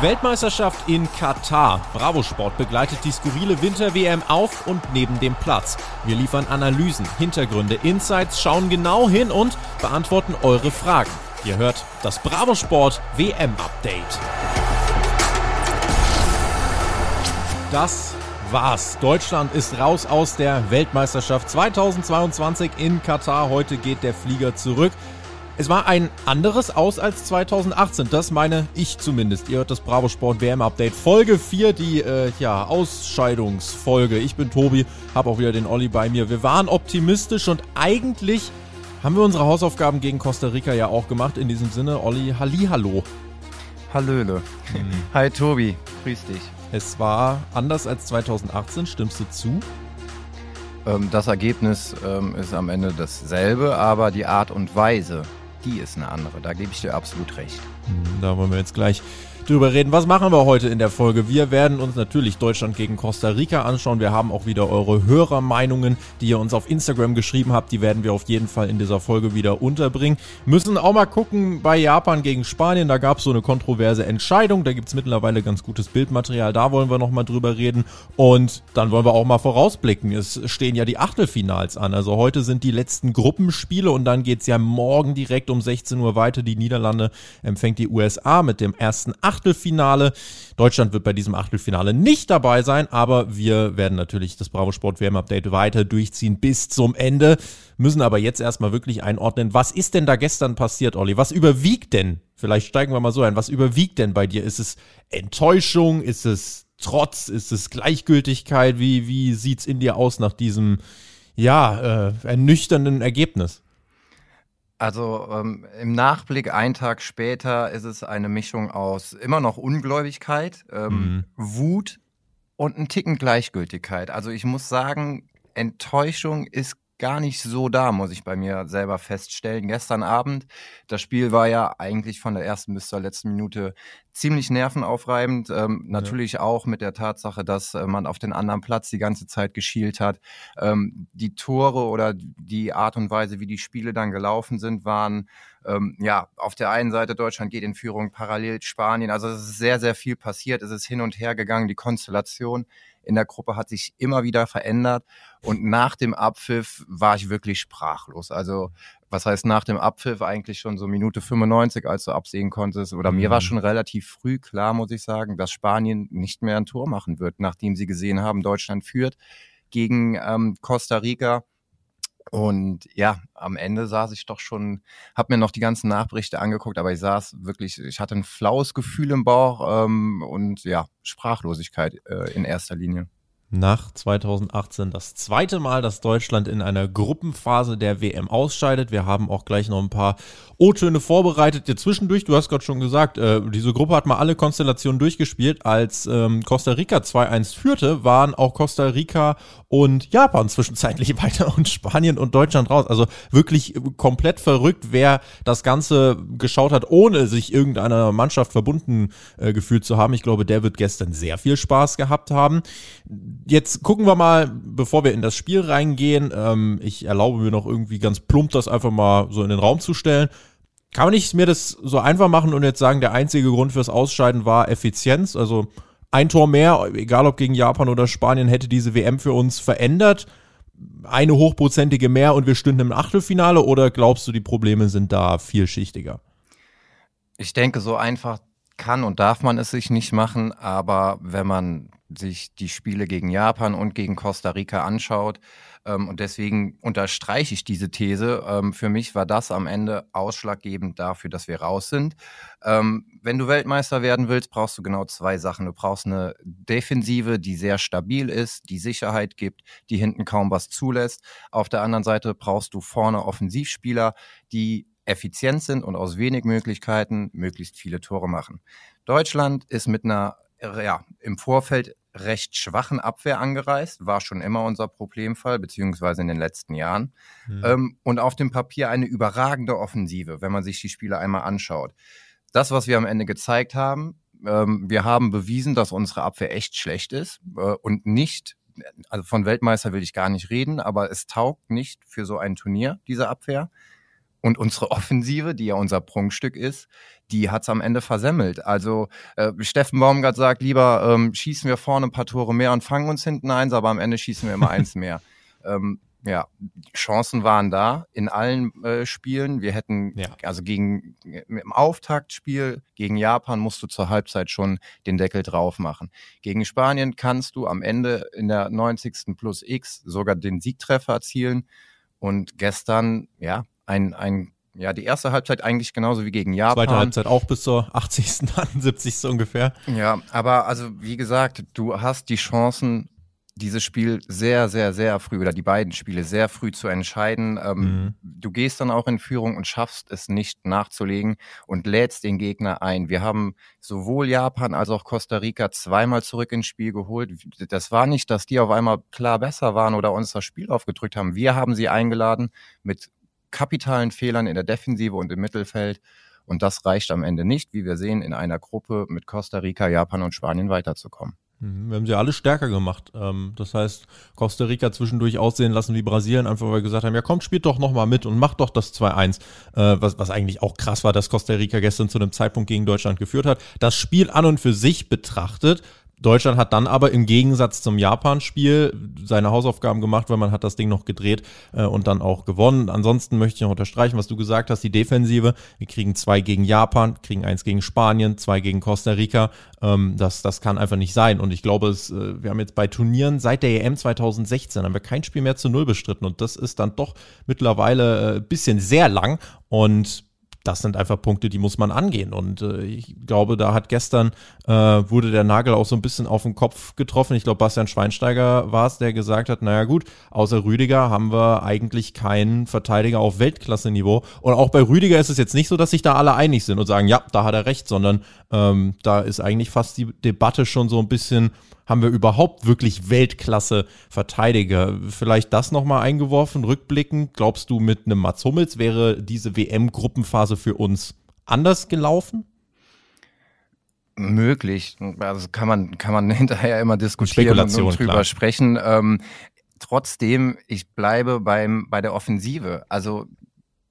Weltmeisterschaft in Katar. Bravo Sport begleitet die skurrile Winter-WM auf und neben dem Platz. Wir liefern Analysen, Hintergründe, Insights, schauen genau hin und beantworten eure Fragen. Ihr hört das Bravo Sport WM Update. Das war's. Deutschland ist raus aus der Weltmeisterschaft 2022 in Katar. Heute geht der Flieger zurück. Es war ein anderes Aus als 2018, das meine ich zumindest. Ihr hört das Bravo Sport WM Update Folge 4, die äh, ja, Ausscheidungsfolge. Ich bin Tobi, habe auch wieder den Olli bei mir. Wir waren optimistisch und eigentlich haben wir unsere Hausaufgaben gegen Costa Rica ja auch gemacht. In diesem Sinne, Olli, Hallihallo. Hallöle. Mhm. Hi Tobi, grüß dich. Es war anders als 2018, stimmst du zu? Ähm, das Ergebnis ähm, ist am Ende dasselbe, aber die Art und Weise, die ist eine andere. Da gebe ich dir absolut recht. Hm, da wollen wir jetzt gleich drüber reden. Was machen wir heute in der Folge? Wir werden uns natürlich Deutschland gegen Costa Rica anschauen. Wir haben auch wieder eure Hörermeinungen, die ihr uns auf Instagram geschrieben habt. Die werden wir auf jeden Fall in dieser Folge wieder unterbringen. Müssen auch mal gucken bei Japan gegen Spanien. Da gab es so eine kontroverse Entscheidung. Da gibt es mittlerweile ganz gutes Bildmaterial. Da wollen wir nochmal drüber reden. Und dann wollen wir auch mal vorausblicken. Es stehen ja die Achtelfinals an. Also heute sind die letzten Gruppenspiele und dann geht es ja morgen direkt um 16 Uhr weiter. Die Niederlande empfängt die USA mit dem ersten Achtelfinale. Achtelfinale. Deutschland wird bei diesem Achtelfinale nicht dabei sein, aber wir werden natürlich das Bravo Sport WM Update weiter durchziehen bis zum Ende. Müssen aber jetzt erstmal wirklich einordnen, was ist denn da gestern passiert, Olli? Was überwiegt denn? Vielleicht steigen wir mal so ein. Was überwiegt denn bei dir? Ist es Enttäuschung? Ist es Trotz? Ist es Gleichgültigkeit? Wie, wie sieht's in dir aus nach diesem, ja, äh, ernüchternden Ergebnis? Also ähm, im Nachblick, einen Tag später, ist es eine Mischung aus immer noch Ungläubigkeit, ähm, mhm. Wut und ein Ticken Gleichgültigkeit. Also ich muss sagen, Enttäuschung ist gar nicht so da, muss ich bei mir selber feststellen. Gestern Abend, das Spiel war ja eigentlich von der ersten bis zur letzten Minute ziemlich nervenaufreibend. Ähm, ja. Natürlich auch mit der Tatsache, dass äh, man auf den anderen Platz die ganze Zeit geschielt hat. Ähm, die Tore oder die Art und Weise, wie die Spiele dann gelaufen sind, waren ähm, ja auf der einen Seite Deutschland geht in Führung, parallel Spanien. Also es ist sehr, sehr viel passiert. Es ist hin und her gegangen. Die Konstellation in der Gruppe hat sich immer wieder verändert. Und nach dem Abpfiff war ich wirklich sprachlos. Also was heißt nach dem Abpfiff eigentlich schon so Minute 95, als du absehen konntest. Oder mir war mhm. schon relativ früh klar, muss ich sagen, dass Spanien nicht mehr ein Tor machen wird, nachdem sie gesehen haben, Deutschland führt gegen ähm, Costa Rica. Und ja, am Ende saß ich doch schon, habe mir noch die ganzen Nachberichte angeguckt, aber ich saß wirklich, ich hatte ein flaues Gefühl im Bauch ähm, und ja, Sprachlosigkeit äh, in erster Linie nach 2018 das zweite Mal, dass Deutschland in einer Gruppenphase der WM ausscheidet. Wir haben auch gleich noch ein paar O-Töne vorbereitet. Ja, zwischendurch, du hast gerade schon gesagt, äh, diese Gruppe hat mal alle Konstellationen durchgespielt. Als ähm, Costa Rica 2-1 führte, waren auch Costa Rica und Japan zwischenzeitlich weiter und Spanien und Deutschland raus. Also wirklich komplett verrückt, wer das Ganze geschaut hat, ohne sich irgendeiner Mannschaft verbunden äh, gefühlt zu haben. Ich glaube, der wird gestern sehr viel Spaß gehabt haben Jetzt gucken wir mal, bevor wir in das Spiel reingehen. Ähm, ich erlaube mir noch irgendwie ganz plump das einfach mal so in den Raum zu stellen. Kann man nicht mir das so einfach machen und jetzt sagen, der einzige Grund fürs Ausscheiden war Effizienz? Also ein Tor mehr, egal ob gegen Japan oder Spanien, hätte diese WM für uns verändert. Eine hochprozentige mehr und wir stünden im Achtelfinale oder glaubst du, die Probleme sind da vielschichtiger? Ich denke, so einfach kann und darf man es sich nicht machen, aber wenn man sich die Spiele gegen Japan und gegen Costa Rica anschaut. Ähm, und deswegen unterstreiche ich diese These. Ähm, für mich war das am Ende ausschlaggebend dafür, dass wir raus sind. Ähm, wenn du Weltmeister werden willst, brauchst du genau zwei Sachen. Du brauchst eine Defensive, die sehr stabil ist, die Sicherheit gibt, die hinten kaum was zulässt. Auf der anderen Seite brauchst du vorne Offensivspieler, die effizient sind und aus wenig Möglichkeiten möglichst viele Tore machen. Deutschland ist mit einer ja, im Vorfeld recht schwachen Abwehr angereist, war schon immer unser Problemfall, beziehungsweise in den letzten Jahren. Mhm. Ähm, und auf dem Papier eine überragende Offensive, wenn man sich die Spiele einmal anschaut. Das, was wir am Ende gezeigt haben, ähm, wir haben bewiesen, dass unsere Abwehr echt schlecht ist äh, und nicht, also von Weltmeister will ich gar nicht reden, aber es taugt nicht für so ein Turnier, diese Abwehr. Und unsere Offensive, die ja unser Prunkstück ist, die hat's am Ende versemmelt. Also äh, Steffen Baumgart sagt lieber, ähm, schießen wir vorne ein paar Tore mehr und fangen uns hinten eins, aber am Ende schießen wir immer eins mehr. Ähm, ja, Chancen waren da in allen äh, Spielen. Wir hätten, ja. also gegen im Auftaktspiel gegen Japan musst du zur Halbzeit schon den Deckel drauf machen. Gegen Spanien kannst du am Ende in der 90. plus X sogar den Siegtreffer erzielen. Und gestern, ja, ein, ein ja, die erste Halbzeit eigentlich genauso wie gegen Japan. Zweite Halbzeit auch bis zur 80., 71. ungefähr. Ja, aber also wie gesagt, du hast die Chancen dieses Spiel sehr, sehr, sehr früh oder die beiden Spiele sehr früh zu entscheiden. Ähm, mhm. Du gehst dann auch in Führung und schaffst es nicht nachzulegen und lädst den Gegner ein. Wir haben sowohl Japan als auch Costa Rica zweimal zurück ins Spiel geholt. Das war nicht, dass die auf einmal klar besser waren oder uns das Spiel aufgedrückt haben. Wir haben sie eingeladen mit kapitalen Fehlern in der Defensive und im Mittelfeld. Und das reicht am Ende nicht, wie wir sehen, in einer Gruppe mit Costa Rica, Japan und Spanien weiterzukommen. Mhm, wir haben sie alle stärker gemacht. Ähm, das heißt, Costa Rica zwischendurch aussehen lassen wie Brasilien, einfach weil wir gesagt haben, ja komm, spielt doch nochmal mit und macht doch das 2-1. Äh, was, was eigentlich auch krass war, dass Costa Rica gestern zu einem Zeitpunkt gegen Deutschland geführt hat. Das Spiel an und für sich betrachtet Deutschland hat dann aber im Gegensatz zum Japan-Spiel seine Hausaufgaben gemacht, weil man hat das Ding noch gedreht äh, und dann auch gewonnen. Ansonsten möchte ich noch unterstreichen, was du gesagt hast, die Defensive. Wir kriegen zwei gegen Japan, kriegen eins gegen Spanien, zwei gegen Costa Rica. Ähm, das, das kann einfach nicht sein. Und ich glaube, es, äh, wir haben jetzt bei Turnieren seit der EM 2016 haben wir kein Spiel mehr zu Null bestritten. Und das ist dann doch mittlerweile äh, bisschen sehr lang. Und das sind einfach Punkte, die muss man angehen. Und äh, ich glaube, da hat gestern, äh, wurde der Nagel auch so ein bisschen auf den Kopf getroffen. Ich glaube, Bastian Schweinsteiger war es, der gesagt hat, naja gut, außer Rüdiger haben wir eigentlich keinen Verteidiger auf Weltklasse-Niveau. Und auch bei Rüdiger ist es jetzt nicht so, dass sich da alle einig sind und sagen, ja, da hat er recht, sondern ähm, da ist eigentlich fast die Debatte schon so ein bisschen haben wir überhaupt wirklich Weltklasse-Verteidiger? Vielleicht das nochmal eingeworfen, rückblickend. Glaubst du, mit einem Mats Hummels wäre diese WM-Gruppenphase für uns anders gelaufen? Möglich. Also kann man, kann man hinterher immer diskutieren und, drüber klar. sprechen. Ähm, trotzdem, ich bleibe beim, bei der Offensive. Also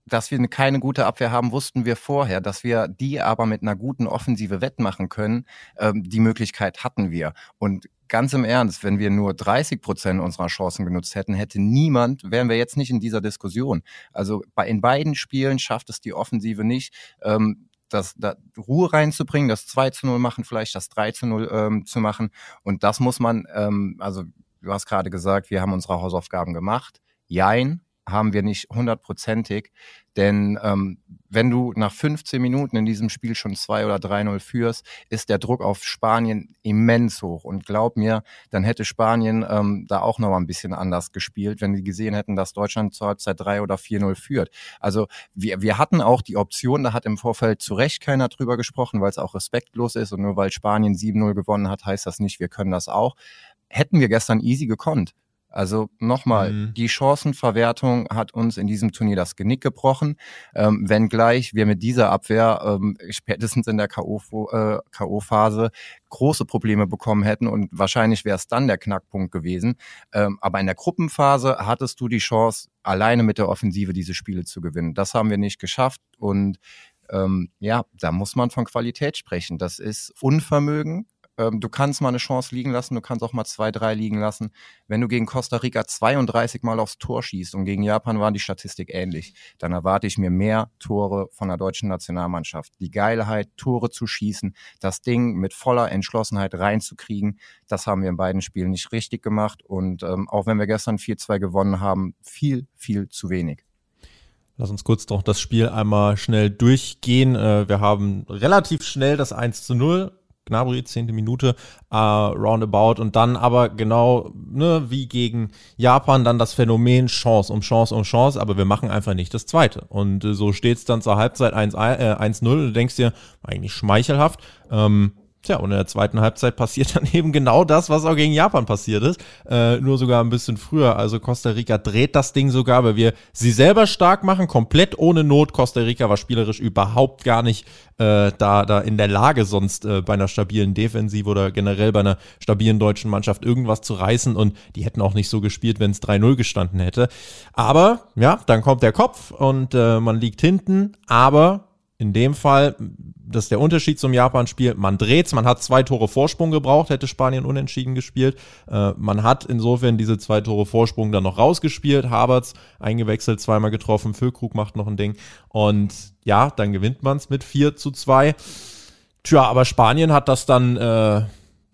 dass wir keine gute Abwehr haben, wussten wir vorher. Dass wir die aber mit einer guten Offensive wettmachen können, ähm, die Möglichkeit hatten wir. Und ganz im Ernst, wenn wir nur 30 Prozent unserer Chancen genutzt hätten, hätte niemand, wären wir jetzt nicht in dieser Diskussion. Also bei, in beiden Spielen schafft es die Offensive nicht, ähm, das, da Ruhe reinzubringen, das 2 zu 0 machen, vielleicht das 3 zu 0 ähm, zu machen. Und das muss man, ähm, also du hast gerade gesagt, wir haben unsere Hausaufgaben gemacht. Jein, haben wir nicht hundertprozentig. Denn ähm, wenn du nach 15 Minuten in diesem Spiel schon 2 oder 3-0 führst, ist der Druck auf Spanien immens hoch. Und glaub mir, dann hätte Spanien ähm, da auch noch mal ein bisschen anders gespielt, wenn die gesehen hätten, dass Deutschland zur Halbzeit 3 oder 4-0 führt. Also wir, wir hatten auch die Option, da hat im Vorfeld zu Recht keiner drüber gesprochen, weil es auch respektlos ist. Und nur weil Spanien 7-0 gewonnen hat, heißt das nicht, wir können das auch. Hätten wir gestern easy gekonnt. Also nochmal, mhm. die Chancenverwertung hat uns in diesem Turnier das Genick gebrochen, ähm, wenngleich wir mit dieser Abwehr ähm, spätestens in der K.O.-Phase äh, große Probleme bekommen hätten und wahrscheinlich wäre es dann der Knackpunkt gewesen. Ähm, aber in der Gruppenphase hattest du die Chance, alleine mit der Offensive diese Spiele zu gewinnen. Das haben wir nicht geschafft und ähm, ja, da muss man von Qualität sprechen. Das ist Unvermögen, ähm, du kannst mal eine Chance liegen lassen, du kannst auch mal zwei, drei liegen lassen. Wenn du gegen Costa Rica 32 Mal aufs Tor schießt und gegen Japan war die Statistik ähnlich, dann erwarte ich mir mehr Tore von der deutschen Nationalmannschaft. Die Geilheit, Tore zu schießen, das Ding mit voller Entschlossenheit reinzukriegen, das haben wir in beiden Spielen nicht richtig gemacht. Und ähm, auch wenn wir gestern 4-2 gewonnen haben, viel, viel zu wenig. Lass uns kurz noch das Spiel einmal schnell durchgehen. Äh, wir haben relativ schnell das 1 zu 0 Gnabry, zehnte Minute, äh, roundabout und dann aber genau ne, wie gegen Japan dann das Phänomen Chance um Chance um Chance, aber wir machen einfach nicht das zweite. Und äh, so steht es dann zur Halbzeit 1-0 äh, du denkst dir, eigentlich schmeichelhaft. Ähm, Tja, und in der zweiten Halbzeit passiert dann eben genau das, was auch gegen Japan passiert ist. Äh, nur sogar ein bisschen früher. Also Costa Rica dreht das Ding sogar, weil wir sie selber stark machen, komplett ohne Not. Costa Rica war spielerisch überhaupt gar nicht äh, da, da in der Lage, sonst äh, bei einer stabilen Defensive oder generell bei einer stabilen deutschen Mannschaft irgendwas zu reißen. Und die hätten auch nicht so gespielt, wenn es 3-0 gestanden hätte. Aber ja, dann kommt der Kopf und äh, man liegt hinten. Aber in dem Fall das ist der Unterschied zum Japan-Spiel. Man dreht's, man hat zwei Tore Vorsprung gebraucht, hätte Spanien unentschieden gespielt. Äh, man hat insofern diese zwei Tore Vorsprung dann noch rausgespielt. Haberts eingewechselt, zweimal getroffen, Füllkrug macht noch ein Ding. Und ja, dann gewinnt man's mit 4 zu 2. Tja, aber Spanien hat das dann äh,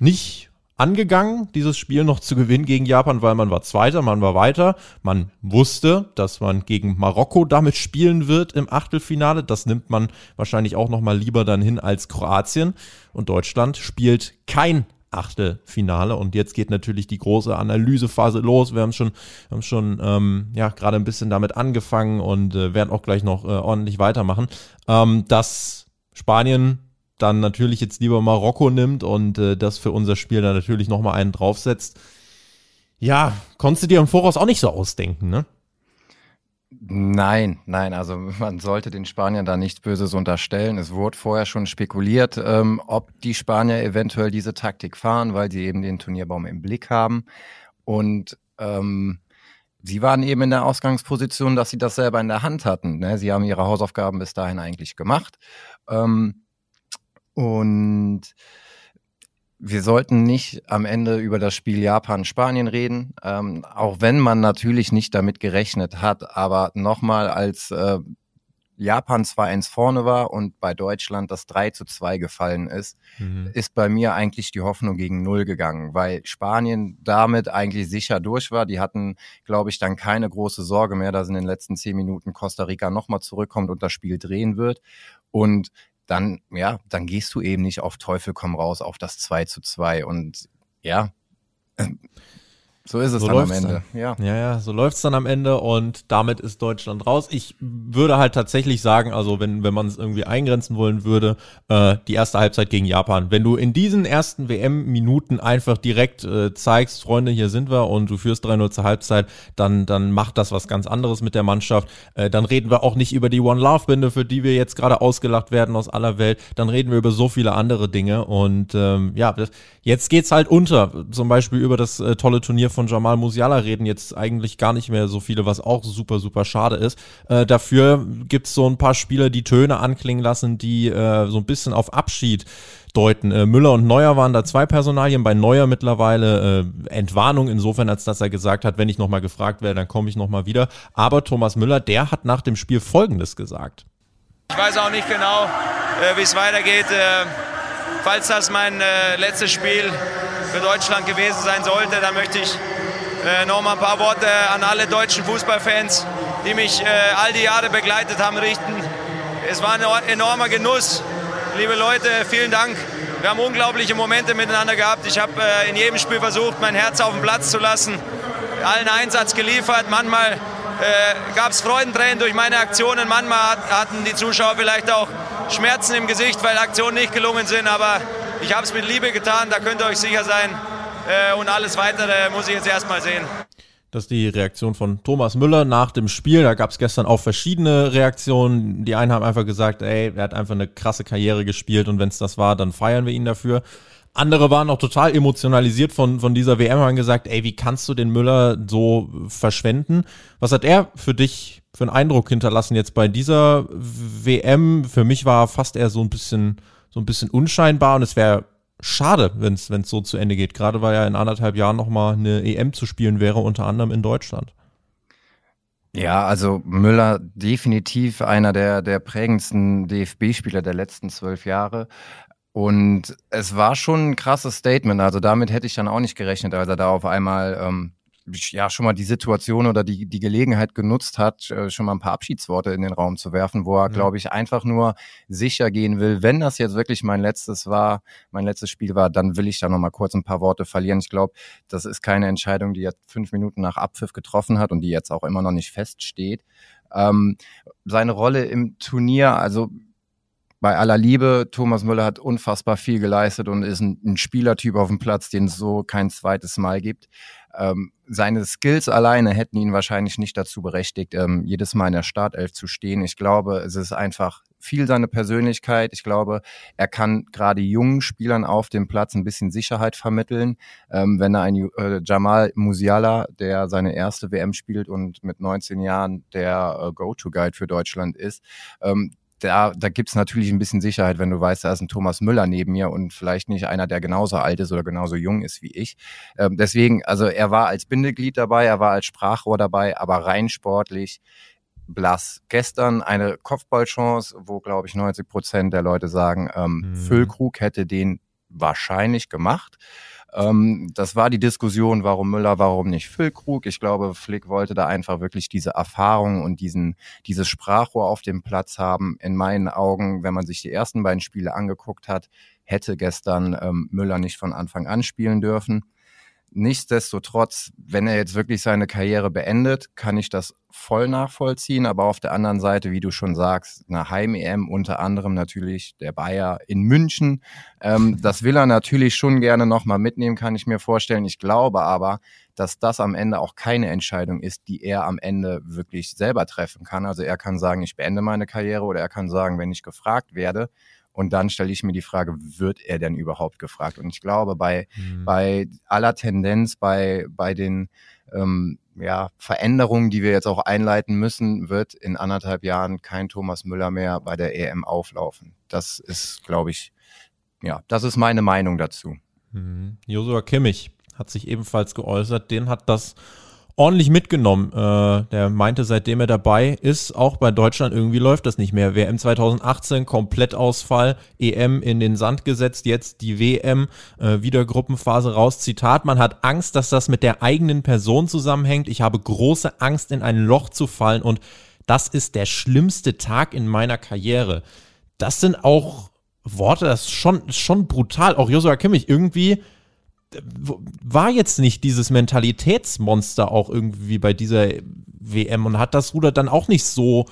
nicht angegangen, dieses Spiel noch zu gewinnen gegen Japan, weil man war Zweiter, man war weiter. Man wusste, dass man gegen Marokko damit spielen wird im Achtelfinale. Das nimmt man wahrscheinlich auch noch mal lieber dann hin als Kroatien. Und Deutschland spielt kein Achtelfinale. Und jetzt geht natürlich die große Analysephase los. Wir haben schon, haben schon ähm, ja gerade ein bisschen damit angefangen und äh, werden auch gleich noch äh, ordentlich weitermachen. Ähm, dass Spanien dann natürlich jetzt lieber Marokko nimmt und äh, das für unser Spiel dann natürlich nochmal einen draufsetzt. Ja, konntest du dir im Voraus auch nicht so ausdenken, ne? Nein, nein, also man sollte den Spaniern da nichts Böses unterstellen. Es wurde vorher schon spekuliert, ähm, ob die Spanier eventuell diese Taktik fahren, weil sie eben den Turnierbaum im Blick haben. Und ähm, sie waren eben in der Ausgangsposition, dass sie das selber in der Hand hatten. Ne? Sie haben ihre Hausaufgaben bis dahin eigentlich gemacht. Ähm, und wir sollten nicht am Ende über das Spiel Japan-Spanien reden, ähm, auch wenn man natürlich nicht damit gerechnet hat. Aber nochmal, als äh, Japan 2-1 vorne war und bei Deutschland das 3 zu 2 gefallen ist, mhm. ist bei mir eigentlich die Hoffnung gegen Null gegangen, weil Spanien damit eigentlich sicher durch war. Die hatten, glaube ich, dann keine große Sorge mehr, dass in den letzten zehn Minuten Costa Rica nochmal zurückkommt und das Spiel drehen wird. Und dann, ja, dann gehst du eben nicht auf Teufel komm raus auf das 2 zu 2 und ja, so ist es so dann am Ende. Dann. Ja. ja, ja, so läuft es dann am Ende und damit ist Deutschland raus. Ich würde halt tatsächlich sagen, also wenn, wenn man es irgendwie eingrenzen wollen würde, äh, die erste Halbzeit gegen Japan. Wenn du in diesen ersten WM-Minuten einfach direkt äh, zeigst, Freunde, hier sind wir und du führst 3-0 zur Halbzeit, dann, dann macht das was ganz anderes mit der Mannschaft. Äh, dann reden wir auch nicht über die One-Love-Binde, für die wir jetzt gerade ausgelacht werden aus aller Welt. Dann reden wir über so viele andere Dinge und ähm, ja, jetzt geht's halt unter. Zum Beispiel über das äh, tolle Turnier von Jamal Musiala reden jetzt eigentlich gar nicht mehr so viele, was auch super, super schade ist. Äh, dafür gibt's so ein paar Spieler, die Töne anklingen lassen, die äh, so ein bisschen auf Abschied deuten. Äh, Müller und Neuer waren da zwei Personalien, bei Neuer mittlerweile äh, Entwarnung insofern, als dass er gesagt hat, wenn ich nochmal gefragt werde, dann komme ich nochmal wieder. Aber Thomas Müller, der hat nach dem Spiel Folgendes gesagt. Ich weiß auch nicht genau, äh, wie es weitergeht. Äh, falls das mein äh, letztes Spiel für Deutschland gewesen sein sollte, dann möchte ich äh, noch mal ein paar Worte an alle deutschen Fußballfans, die mich äh, all die Jahre begleitet haben, richten. Es war ein enormer Genuss. Liebe Leute, vielen Dank. Wir haben unglaubliche Momente miteinander gehabt. Ich habe äh, in jedem Spiel versucht, mein Herz auf den Platz zu lassen, allen Einsatz geliefert. Manchmal äh, gab es Freudentränen durch meine Aktionen. Manchmal hat, hatten die Zuschauer vielleicht auch Schmerzen im Gesicht, weil Aktionen nicht gelungen sind. Aber ich habe es mit Liebe getan, da könnt ihr euch sicher sein. Äh, und alles Weitere muss ich jetzt erstmal sehen. Das ist die Reaktion von Thomas Müller nach dem Spiel. Da gab es gestern auch verschiedene Reaktionen. Die einen haben einfach gesagt, ey, er hat einfach eine krasse Karriere gespielt und wenn es das war, dann feiern wir ihn dafür. Andere waren auch total emotionalisiert von, von dieser WM, haben gesagt, ey, wie kannst du den Müller so verschwenden? Was hat er für dich für einen Eindruck hinterlassen jetzt bei dieser WM? Für mich war fast eher so ein bisschen so ein bisschen unscheinbar und es wäre schade, wenn es so zu Ende geht. Gerade weil ja in anderthalb Jahren nochmal eine EM zu spielen wäre, unter anderem in Deutschland. Ja, also Müller definitiv einer der, der prägendsten DFB-Spieler der letzten zwölf Jahre. Und es war schon ein krasses Statement. Also damit hätte ich dann auch nicht gerechnet, als er da auf einmal ähm, ja schon mal die Situation oder die, die Gelegenheit genutzt hat, äh, schon mal ein paar Abschiedsworte in den Raum zu werfen, wo er, ja. glaube ich, einfach nur sicher gehen will. Wenn das jetzt wirklich mein letztes war, mein letztes Spiel war, dann will ich da noch mal kurz ein paar Worte verlieren. Ich glaube, das ist keine Entscheidung, die er fünf Minuten nach Abpfiff getroffen hat und die jetzt auch immer noch nicht feststeht. Ähm, seine Rolle im Turnier, also bei aller Liebe, Thomas Müller hat unfassbar viel geleistet und ist ein, ein Spielertyp auf dem Platz, den es so kein zweites Mal gibt. Ähm, seine Skills alleine hätten ihn wahrscheinlich nicht dazu berechtigt, ähm, jedes Mal in der Startelf zu stehen. Ich glaube, es ist einfach viel seine Persönlichkeit. Ich glaube, er kann gerade jungen Spielern auf dem Platz ein bisschen Sicherheit vermitteln. Ähm, wenn er ein äh, Jamal Musiala, der seine erste WM spielt und mit 19 Jahren der äh, Go-To-Guide für Deutschland ist, da, da gibt's natürlich ein bisschen Sicherheit, wenn du weißt, da ist ein Thomas Müller neben mir und vielleicht nicht einer, der genauso alt ist oder genauso jung ist wie ich. Ähm, deswegen, also er war als Bindeglied dabei, er war als Sprachrohr dabei, aber rein sportlich blass. Gestern eine Kopfballchance, wo, glaube ich, 90 Prozent der Leute sagen, ähm, mhm. Füllkrug hätte den wahrscheinlich gemacht. Ähm, das war die Diskussion, warum Müller, warum nicht Füllkrug. Ich glaube, Flick wollte da einfach wirklich diese Erfahrung und diesen, dieses Sprachrohr auf dem Platz haben. In meinen Augen, wenn man sich die ersten beiden Spiele angeguckt hat, hätte gestern ähm, Müller nicht von Anfang an spielen dürfen. Nichtsdestotrotz, wenn er jetzt wirklich seine Karriere beendet, kann ich das voll nachvollziehen. Aber auf der anderen Seite, wie du schon sagst, eine Heim-EM unter anderem natürlich der Bayer in München. Ähm, das will er natürlich schon gerne nochmal mitnehmen, kann ich mir vorstellen. Ich glaube aber, dass das am Ende auch keine Entscheidung ist, die er am Ende wirklich selber treffen kann. Also er kann sagen, ich beende meine Karriere oder er kann sagen, wenn ich gefragt werde, und dann stelle ich mir die Frage, wird er denn überhaupt gefragt? Und ich glaube, bei, mhm. bei aller Tendenz, bei, bei den ähm, ja, Veränderungen, die wir jetzt auch einleiten müssen, wird in anderthalb Jahren kein Thomas Müller mehr bei der EM auflaufen. Das ist, glaube ich, ja, das ist meine Meinung dazu. Mhm. Josua Kimmich hat sich ebenfalls geäußert. Den hat das ordentlich mitgenommen. Äh, der meinte, seitdem er dabei ist, auch bei Deutschland irgendwie läuft das nicht mehr. WM 2018, Komplettausfall, EM in den Sand gesetzt, jetzt die WM, äh, wieder Gruppenphase raus. Zitat, man hat Angst, dass das mit der eigenen Person zusammenhängt. Ich habe große Angst, in ein Loch zu fallen und das ist der schlimmste Tag in meiner Karriere. Das sind auch Worte, das ist schon, schon brutal. Auch Joshua Kimmich irgendwie war jetzt nicht dieses Mentalitätsmonster auch irgendwie bei dieser WM und hat das Ruder dann auch nicht so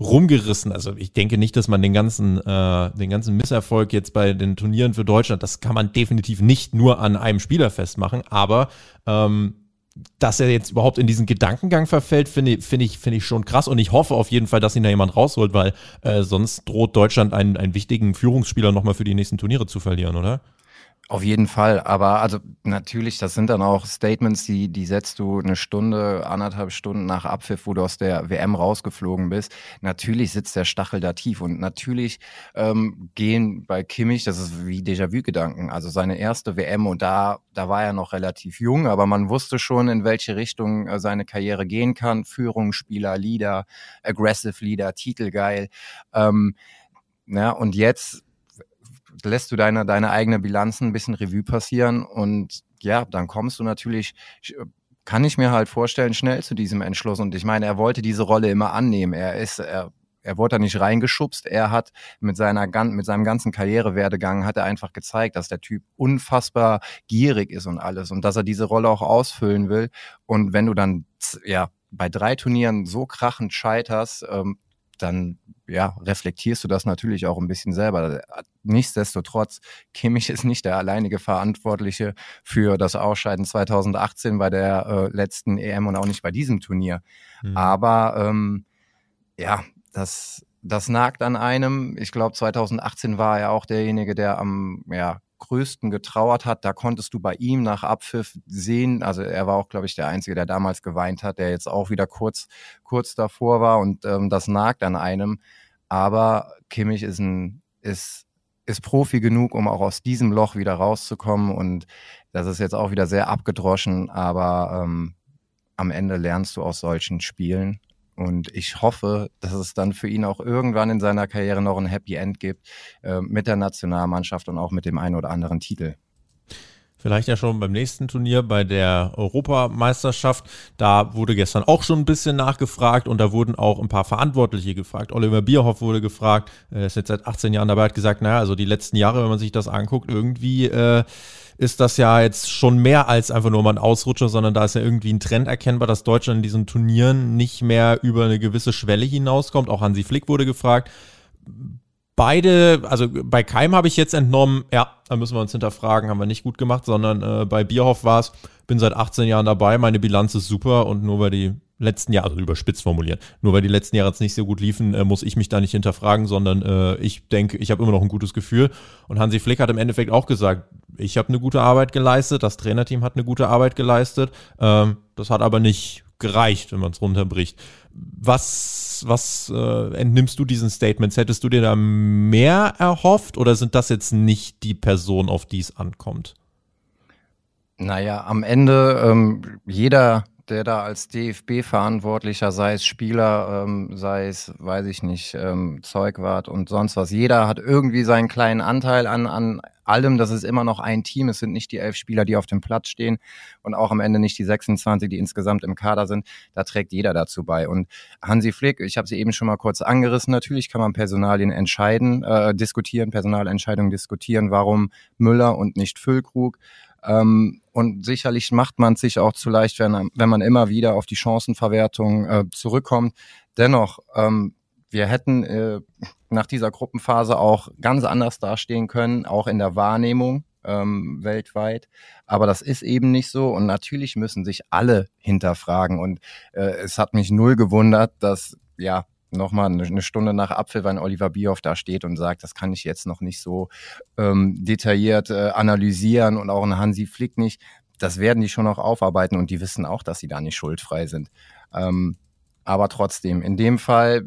rumgerissen. Also ich denke nicht, dass man den ganzen, äh, den ganzen Misserfolg jetzt bei den Turnieren für Deutschland, das kann man definitiv nicht nur an einem Spieler festmachen, aber ähm, dass er jetzt überhaupt in diesen Gedankengang verfällt, finde find ich, finde ich schon krass. Und ich hoffe auf jeden Fall, dass ihn da jemand rausholt, weil äh, sonst droht Deutschland einen, einen wichtigen Führungsspieler nochmal für die nächsten Turniere zu verlieren, oder? Auf jeden Fall, aber also natürlich, das sind dann auch Statements, die, die setzt du eine Stunde, anderthalb Stunden nach Abpfiff, wo du aus der WM rausgeflogen bist. Natürlich sitzt der Stachel da tief und natürlich ähm, gehen bei Kimmich, das ist wie Déjà-vu-Gedanken, also seine erste WM und da, da war er noch relativ jung, aber man wusste schon, in welche Richtung äh, seine Karriere gehen kann. Führung, Spieler, Leader, Aggressive Leader, Titelgeil. Ähm, ja, und jetzt lässt du deine, deine eigene Bilanz ein bisschen Revue passieren und ja, dann kommst du natürlich, kann ich mir halt vorstellen, schnell zu diesem Entschluss. Und ich meine, er wollte diese Rolle immer annehmen. Er ist, er, er wurde da nicht reingeschubst. Er hat mit seiner, mit seinem ganzen Karrierewerdegang hat er einfach gezeigt, dass der Typ unfassbar gierig ist und alles und dass er diese Rolle auch ausfüllen will. Und wenn du dann, ja, bei drei Turnieren so krachend scheiterst, ähm, dann ja, reflektierst du das natürlich auch ein bisschen selber. Nichtsdestotrotz, Kimmich ist nicht der alleinige Verantwortliche für das Ausscheiden 2018 bei der äh, letzten EM und auch nicht bei diesem Turnier. Mhm. Aber ähm, ja, das, das nagt an einem. Ich glaube, 2018 war er auch derjenige, der am ja, größten getrauert hat. Da konntest du bei ihm nach Abpfiff sehen, also er war auch, glaube ich, der Einzige, der damals geweint hat, der jetzt auch wieder kurz, kurz davor war und ähm, das nagt an einem. Aber Kimmich ist ein, ist, ist Profi genug, um auch aus diesem Loch wieder rauszukommen. Und das ist jetzt auch wieder sehr abgedroschen, aber ähm, am Ende lernst du aus solchen Spielen. Und ich hoffe, dass es dann für ihn auch irgendwann in seiner Karriere noch ein Happy End gibt äh, mit der Nationalmannschaft und auch mit dem einen oder anderen Titel. Vielleicht ja schon beim nächsten Turnier bei der Europameisterschaft. Da wurde gestern auch schon ein bisschen nachgefragt und da wurden auch ein paar Verantwortliche gefragt. Oliver Bierhoff wurde gefragt, er ist jetzt seit 18 Jahren dabei, hat gesagt, naja, also die letzten Jahre, wenn man sich das anguckt, irgendwie äh, ist das ja jetzt schon mehr als einfach nur mal ein Ausrutscher, sondern da ist ja irgendwie ein Trend erkennbar, dass Deutschland in diesen Turnieren nicht mehr über eine gewisse Schwelle hinauskommt. Auch Hansi Flick wurde gefragt. Beide, also bei Keim habe ich jetzt entnommen, ja, da müssen wir uns hinterfragen, haben wir nicht gut gemacht, sondern äh, bei Bierhoff war es, bin seit 18 Jahren dabei, meine Bilanz ist super und nur weil die letzten Jahre, also überspitzt formuliert, nur weil die letzten Jahre jetzt nicht so gut liefen, äh, muss ich mich da nicht hinterfragen, sondern äh, ich denke, ich habe immer noch ein gutes Gefühl. Und Hansi Flick hat im Endeffekt auch gesagt, ich habe eine gute Arbeit geleistet, das Trainerteam hat eine gute Arbeit geleistet. Ähm, das hat aber nicht gereicht, wenn man es runterbricht. Was, was äh, entnimmst du diesen Statements? Hättest du dir da mehr erhofft oder sind das jetzt nicht die Personen, auf die es ankommt? Naja, am Ende ähm, jeder der da als DFB-Verantwortlicher, sei es Spieler, ähm, sei es, weiß ich nicht, ähm, Zeugwart und sonst was. Jeder hat irgendwie seinen kleinen Anteil an, an allem. Das ist immer noch ein Team. Es sind nicht die elf Spieler, die auf dem Platz stehen und auch am Ende nicht die 26, die insgesamt im Kader sind. Da trägt jeder dazu bei. Und Hansi Flick, ich habe sie eben schon mal kurz angerissen. Natürlich kann man Personalien entscheiden, äh, diskutieren, Personalentscheidungen diskutieren. Warum Müller und nicht Füllkrug? Ähm, und sicherlich macht man sich auch zu leicht, wenn, wenn man immer wieder auf die Chancenverwertung äh, zurückkommt. Dennoch, ähm, wir hätten äh, nach dieser Gruppenphase auch ganz anders dastehen können, auch in der Wahrnehmung ähm, weltweit. Aber das ist eben nicht so. Und natürlich müssen sich alle hinterfragen. Und äh, es hat mich null gewundert, dass ja nochmal eine Stunde nach Apfel, wenn Oliver Bierhoff da steht und sagt, das kann ich jetzt noch nicht so ähm, detailliert äh, analysieren und auch ein Hansi Flick nicht. Das werden die schon noch aufarbeiten und die wissen auch, dass sie da nicht schuldfrei sind. Ähm, aber trotzdem, in dem Fall,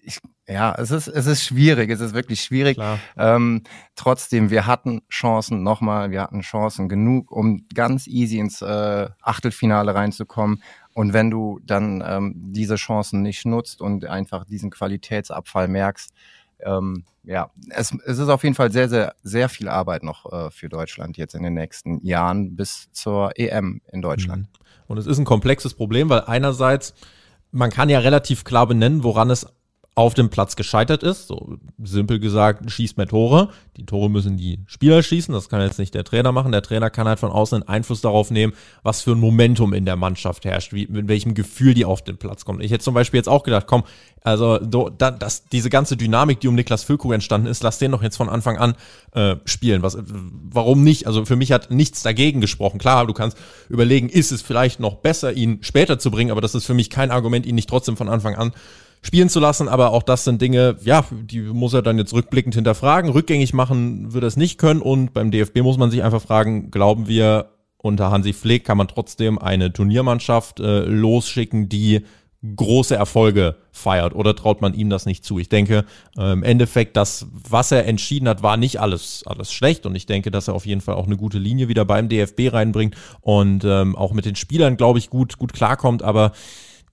ich, ja, es ist, es ist schwierig, es ist wirklich schwierig. Ähm, trotzdem, wir hatten Chancen nochmal, wir hatten Chancen genug, um ganz easy ins äh, Achtelfinale reinzukommen. Und wenn du dann ähm, diese Chancen nicht nutzt und einfach diesen Qualitätsabfall merkst, ähm, ja, es, es ist auf jeden Fall sehr, sehr, sehr viel Arbeit noch äh, für Deutschland jetzt in den nächsten Jahren bis zur EM in Deutschland. Mhm. Und es ist ein komplexes Problem, weil einerseits, man kann ja relativ klar benennen, woran es auf dem Platz gescheitert ist. So simpel gesagt, schießt mehr Tore. Die Tore müssen die Spieler schießen. Das kann jetzt nicht der Trainer machen. Der Trainer kann halt von außen einen Einfluss darauf nehmen, was für ein Momentum in der Mannschaft herrscht, wie, mit welchem Gefühl die auf den Platz kommt. Ich hätte zum Beispiel jetzt auch gedacht, komm, also do, da, das, diese ganze Dynamik, die um Niklas Füllkrug entstanden ist, lass den doch jetzt von Anfang an äh, spielen. Was, warum nicht? Also für mich hat nichts dagegen gesprochen. Klar, du kannst überlegen, ist es vielleicht noch besser, ihn später zu bringen, aber das ist für mich kein Argument, ihn nicht trotzdem von Anfang an spielen zu lassen. Aber auch das sind Dinge, ja, die muss er dann jetzt rückblickend hinterfragen. Rückgängig machen wird er es nicht können. Und beim DFB muss man sich einfach fragen, glauben wir, unter Hansi Flick kann man trotzdem eine Turniermannschaft äh, losschicken, die große Erfolge feiert oder traut man ihm das nicht zu? Ich denke, äh, im Endeffekt, das, was er entschieden hat, war nicht alles, alles schlecht und ich denke, dass er auf jeden Fall auch eine gute Linie wieder beim DFB reinbringt und ähm, auch mit den Spielern, glaube ich, gut, gut klarkommt, aber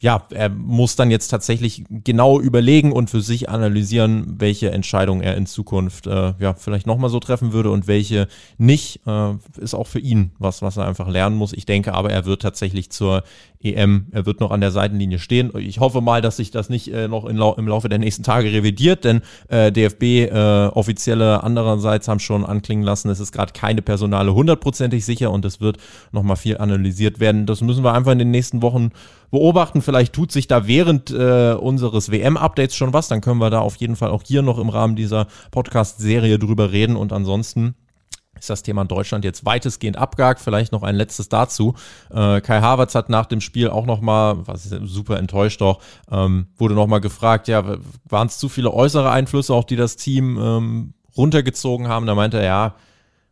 ja, er muss dann jetzt tatsächlich genau überlegen und für sich analysieren, welche Entscheidung er in Zukunft äh, ja vielleicht nochmal so treffen würde und welche nicht. Äh, ist auch für ihn was, was er einfach lernen muss. Ich denke aber, er wird tatsächlich zur EM, er wird noch an der Seitenlinie stehen. Ich hoffe mal, dass sich das nicht äh, noch lau im Laufe der nächsten Tage revidiert, denn äh, DFB äh, andererseits haben schon anklingen lassen, es ist gerade keine Personale hundertprozentig sicher und es wird nochmal viel analysiert werden. Das müssen wir einfach in den nächsten Wochen beobachten. Vielleicht tut sich da während äh, unseres WM-Updates schon was. Dann können wir da auf jeden Fall auch hier noch im Rahmen dieser Podcast-Serie drüber reden. Und ansonsten ist das Thema Deutschland jetzt weitestgehend abgehakt. Vielleicht noch ein letztes dazu. Äh, Kai Havertz hat nach dem Spiel auch nochmal, was ist super enttäuscht doch, ähm, wurde nochmal gefragt, ja, waren es zu viele äußere Einflüsse auch, die das Team ähm, runtergezogen haben? Da meinte er, ja,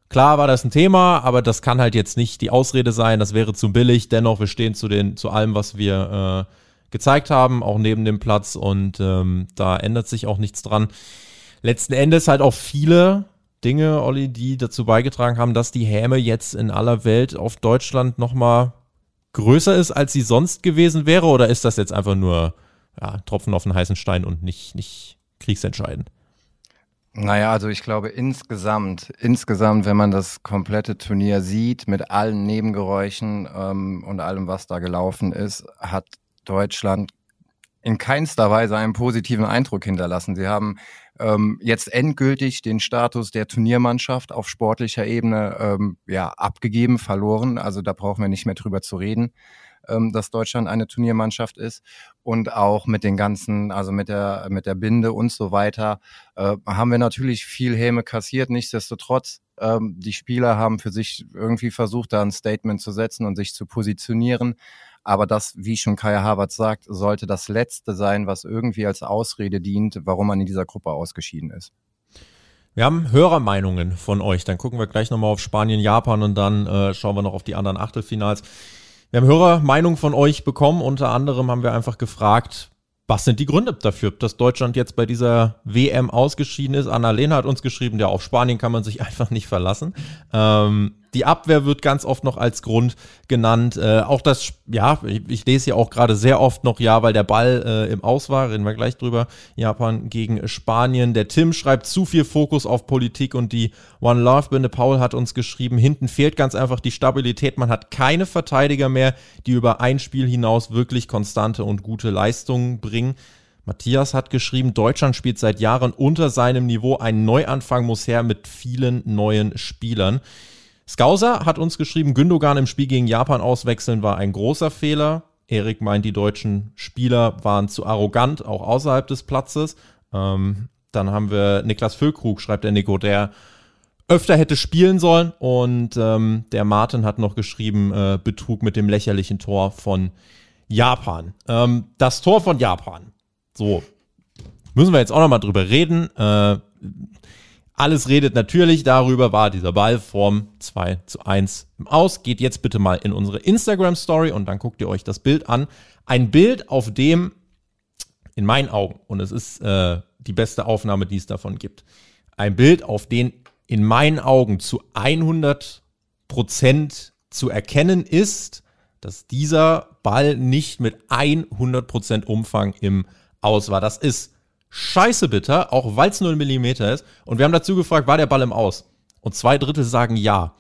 Klar war das ein Thema, aber das kann halt jetzt nicht die Ausrede sein, das wäre zu billig. Dennoch, wir stehen zu, den, zu allem, was wir äh, gezeigt haben, auch neben dem Platz und ähm, da ändert sich auch nichts dran. Letzten Endes halt auch viele Dinge, Olli, die dazu beigetragen haben, dass die Häme jetzt in aller Welt auf Deutschland nochmal größer ist, als sie sonst gewesen wäre? Oder ist das jetzt einfach nur ja, Tropfen auf den heißen Stein und nicht, nicht kriegsentscheidend? Naja, also ich glaube insgesamt, insgesamt, wenn man das komplette Turnier sieht, mit allen Nebengeräuschen ähm, und allem, was da gelaufen ist, hat Deutschland in keinster Weise einen positiven Eindruck hinterlassen. Sie haben ähm, jetzt endgültig den Status der Turniermannschaft auf sportlicher Ebene ähm, ja abgegeben, verloren. Also da brauchen wir nicht mehr drüber zu reden ähm, dass Deutschland eine Turniermannschaft ist und auch mit den ganzen, also mit der mit der Binde und so weiter, äh, haben wir natürlich viel Häme kassiert. Nichtsdestotrotz, ähm, die Spieler haben für sich irgendwie versucht, da ein Statement zu setzen und sich zu positionieren. Aber das, wie schon Kaya Havertz sagt, sollte das Letzte sein, was irgendwie als Ausrede dient, warum man in dieser Gruppe ausgeschieden ist. Wir haben Hörermeinungen von euch. Dann gucken wir gleich nochmal auf Spanien, Japan und dann äh, schauen wir noch auf die anderen Achtelfinals. Wir haben Hörermeinung von euch bekommen. Unter anderem haben wir einfach gefragt, was sind die Gründe dafür, dass Deutschland jetzt bei dieser WM ausgeschieden ist? Anna-Lena hat uns geschrieben, ja, auf Spanien kann man sich einfach nicht verlassen. Ähm, die Abwehr wird ganz oft noch als Grund genannt. Äh, auch das, ja, ich, ich lese hier auch gerade sehr oft noch, ja, weil der Ball äh, im Aus war, reden wir gleich drüber. Japan gegen Spanien. Der Tim schreibt zu viel Fokus auf Politik und die One Love Binde. Paul hat uns geschrieben, hinten fehlt ganz einfach die Stabilität. Man hat keine Verteidiger mehr, die über ein Spiel hinaus wirklich konstante und gute Leistungen bringen. Matthias hat geschrieben, Deutschland spielt seit Jahren unter seinem Niveau. Ein Neuanfang muss her mit vielen neuen Spielern. Skauser hat uns geschrieben, Gündogan im Spiel gegen Japan auswechseln war ein großer Fehler. Erik meint, die deutschen Spieler waren zu arrogant, auch außerhalb des Platzes. Ähm, dann haben wir Niklas Füllkrug, schreibt der Nico, der öfter hätte spielen sollen. Und ähm, der Martin hat noch geschrieben, äh, Betrug mit dem lächerlichen Tor von Japan. Ähm, das Tor von Japan. So, müssen wir jetzt auch nochmal drüber reden. Äh, alles redet natürlich darüber, war dieser Ball Form 2 zu 1 im Aus. Geht jetzt bitte mal in unsere Instagram-Story und dann guckt ihr euch das Bild an. Ein Bild, auf dem in meinen Augen, und es ist äh, die beste Aufnahme, die es davon gibt, ein Bild, auf dem in meinen Augen zu 100 Prozent zu erkennen ist, dass dieser Ball nicht mit 100 Prozent Umfang im Aus war. Das ist scheiße bitter, auch weil es nur ein Millimeter ist. Und wir haben dazu gefragt, war der Ball im Aus? Und zwei Drittel sagen ja.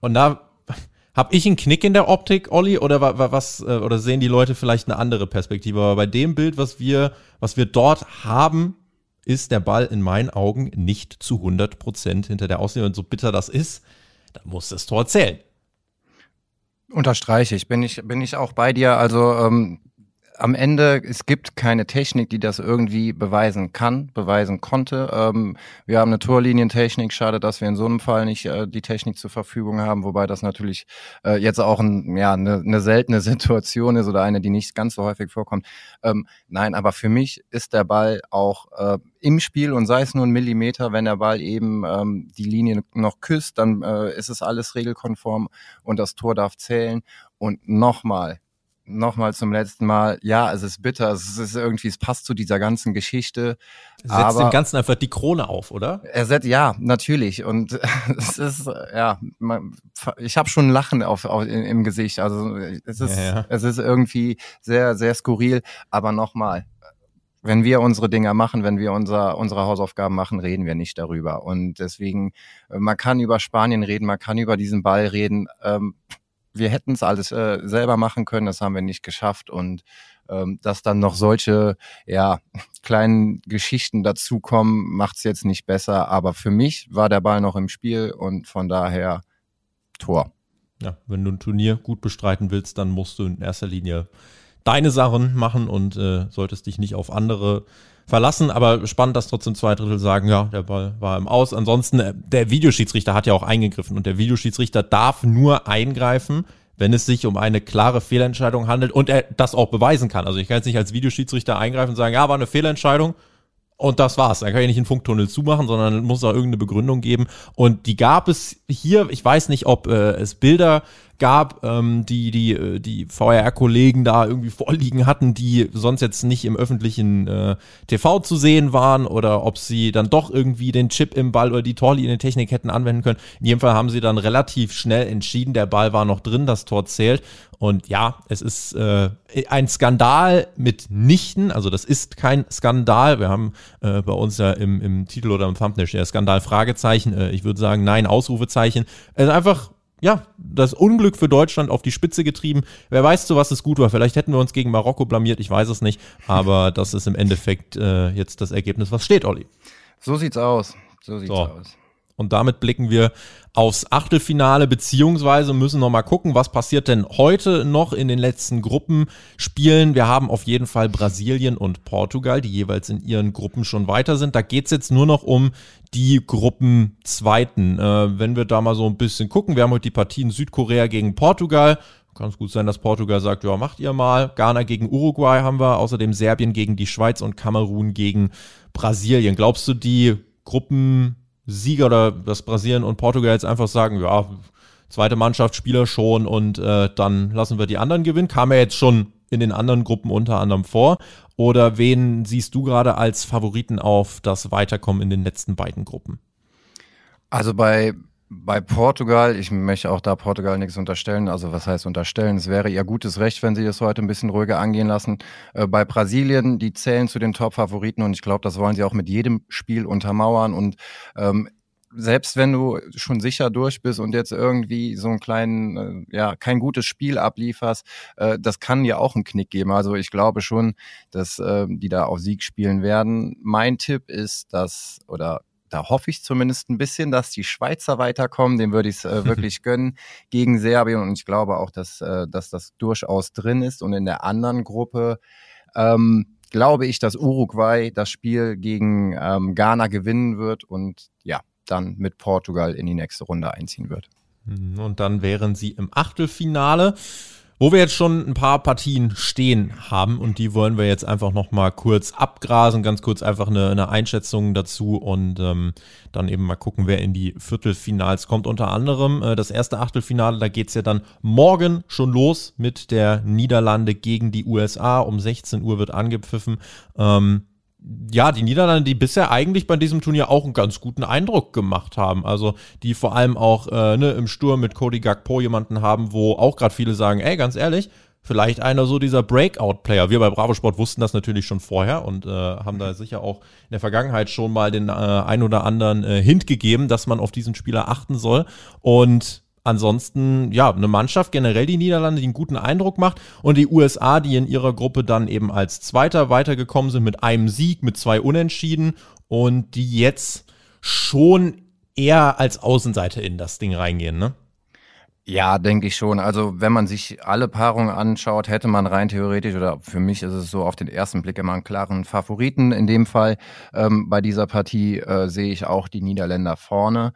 Und da habe ich einen Knick in der Optik, Olli, oder was, äh, oder sehen die Leute vielleicht eine andere Perspektive? Aber bei dem Bild, was wir, was wir dort haben, ist der Ball in meinen Augen nicht zu 100 Prozent hinter der Außenlinie. Und so bitter das ist, dann muss das Tor zählen. Unterstreiche ich, bin ich, bin ich auch bei dir. Also ähm, am Ende, es gibt keine Technik, die das irgendwie beweisen kann, beweisen konnte. Ähm, wir haben eine Torlinientechnik, schade, dass wir in so einem Fall nicht äh, die Technik zur Verfügung haben, wobei das natürlich äh, jetzt auch ein, ja, eine, eine seltene Situation ist oder eine, die nicht ganz so häufig vorkommt. Ähm, nein, aber für mich ist der Ball auch äh, im Spiel und sei es nur ein Millimeter, wenn der Ball eben ähm, die Linie noch küsst, dann äh, ist es alles regelkonform und das Tor darf zählen. Und nochmal, nochmal zum letzten Mal, ja, es ist bitter, es ist irgendwie, es passt zu dieser ganzen Geschichte. Setzt aber dem Ganzen einfach die Krone auf, oder? Er setzt, ja, natürlich. Und es ist, ja, man, ich habe schon ein Lachen auf, auf, im Gesicht. Also es ist, ja, ja. es ist irgendwie sehr, sehr skurril. Aber nochmal, wenn wir unsere Dinger machen, wenn wir unser, unsere Hausaufgaben machen, reden wir nicht darüber. Und deswegen, man kann über Spanien reden, man kann über diesen Ball reden. Ähm, wir hätten es alles äh, selber machen können, das haben wir nicht geschafft und ähm, dass dann noch solche ja kleinen Geschichten dazukommen, macht es jetzt nicht besser. Aber für mich war der Ball noch im Spiel und von daher Tor. Ja, wenn du ein Turnier gut bestreiten willst, dann musst du in erster Linie deine Sachen machen und äh, solltest dich nicht auf andere verlassen. Aber spannend, dass trotzdem zwei Drittel sagen, ja, der Ball war im Aus. Ansonsten, äh, der Videoschiedsrichter hat ja auch eingegriffen und der Videoschiedsrichter darf nur eingreifen, wenn es sich um eine klare Fehlentscheidung handelt und er das auch beweisen kann. Also ich kann jetzt nicht als Videoschiedsrichter eingreifen und sagen, ja, war eine Fehlentscheidung. Und das war's. Dann kann ich nicht einen Funktunnel zumachen, sondern muss da irgendeine Begründung geben. Und die gab es hier. Ich weiß nicht, ob äh, es Bilder gab, ähm, die die, äh, die VRR-Kollegen da irgendwie vorliegen hatten, die sonst jetzt nicht im öffentlichen äh, TV zu sehen waren oder ob sie dann doch irgendwie den Chip im Ball oder die Torlinie-Technik hätten anwenden können. In jedem Fall haben sie dann relativ schnell entschieden, der Ball war noch drin, das Tor zählt. Und ja, es ist äh, ein Skandal mitnichten. Also das ist kein Skandal. Wir haben äh, bei uns ja im, im Titel oder im Thumbnail der Skandal Fragezeichen. Äh, ich würde sagen, nein, Ausrufezeichen. Es ist einfach ja, das Unglück für Deutschland auf die Spitze getrieben. Wer weiß, zu was es gut war. Vielleicht hätten wir uns gegen Marokko blamiert, ich weiß es nicht. Aber das ist im Endeffekt äh, jetzt das Ergebnis, was steht, Olli. So sieht's aus. So sieht's so. aus. Und damit blicken wir aufs Achtelfinale, beziehungsweise müssen noch mal gucken, was passiert denn heute noch in den letzten Gruppenspielen. Wir haben auf jeden Fall Brasilien und Portugal, die jeweils in ihren Gruppen schon weiter sind. Da geht's jetzt nur noch um die Gruppenzweiten. Äh, wenn wir da mal so ein bisschen gucken, wir haben heute die Partien Südkorea gegen Portugal. Kann es gut sein, dass Portugal sagt, ja, macht ihr mal. Ghana gegen Uruguay haben wir, außerdem Serbien gegen die Schweiz und Kamerun gegen Brasilien. Glaubst du, die Gruppen Sieger oder dass Brasilien und Portugal jetzt einfach sagen, ja, zweite Mannschaft, Spieler schon und äh, dann lassen wir die anderen gewinnen. Kam ja jetzt schon in den anderen Gruppen unter anderem vor. Oder wen siehst du gerade als Favoriten auf das Weiterkommen in den letzten beiden Gruppen? Also bei, bei Portugal, ich möchte auch da Portugal nichts unterstellen. Also was heißt unterstellen? Es wäre ihr gutes Recht, wenn sie es heute ein bisschen ruhiger angehen lassen. Äh, bei Brasilien, die zählen zu den Top-Favoriten und ich glaube, das wollen sie auch mit jedem Spiel untermauern. Und ähm, selbst wenn du schon sicher durch bist und jetzt irgendwie so einen kleinen, äh, ja, kein gutes Spiel ablieferst, äh, das kann dir auch einen Knick geben. Also ich glaube schon, dass äh, die da auf Sieg spielen werden. Mein Tipp ist, dass, oder da hoffe ich zumindest ein bisschen, dass die Schweizer weiterkommen. Dem würde ich es äh, wirklich gönnen gegen Serbien. Und ich glaube auch, dass, äh, dass das durchaus drin ist. Und in der anderen Gruppe ähm, glaube ich, dass Uruguay das Spiel gegen ähm, Ghana gewinnen wird und ja, dann mit Portugal in die nächste Runde einziehen wird. Und dann wären sie im Achtelfinale. Wo wir jetzt schon ein paar Partien stehen haben und die wollen wir jetzt einfach nochmal kurz abgrasen, ganz kurz einfach eine, eine Einschätzung dazu und ähm, dann eben mal gucken, wer in die Viertelfinals kommt. Unter anderem äh, das erste Achtelfinale, da geht's ja dann morgen schon los mit der Niederlande gegen die USA. Um 16 Uhr wird angepfiffen. Ähm, ja, die Niederlande, die bisher eigentlich bei diesem Turnier auch einen ganz guten Eindruck gemacht haben. Also die vor allem auch äh, ne, im Sturm mit Cody Gagpo jemanden haben, wo auch gerade viele sagen, ey, ganz ehrlich, vielleicht einer so dieser Breakout-Player. Wir bei Bravo Sport wussten das natürlich schon vorher und äh, haben da sicher auch in der Vergangenheit schon mal den äh, ein oder anderen äh, Hint gegeben, dass man auf diesen Spieler achten soll. Und ansonsten, ja, eine Mannschaft, generell die Niederlande, die einen guten Eindruck macht und die USA, die in ihrer Gruppe dann eben als Zweiter weitergekommen sind mit einem Sieg, mit zwei Unentschieden und die jetzt schon eher als Außenseiter in das Ding reingehen, ne? Ja, denke ich schon. Also wenn man sich alle Paarungen anschaut, hätte man rein theoretisch, oder für mich ist es so auf den ersten Blick immer einen klaren Favoriten. In dem Fall ähm, bei dieser Partie äh, sehe ich auch die Niederländer vorne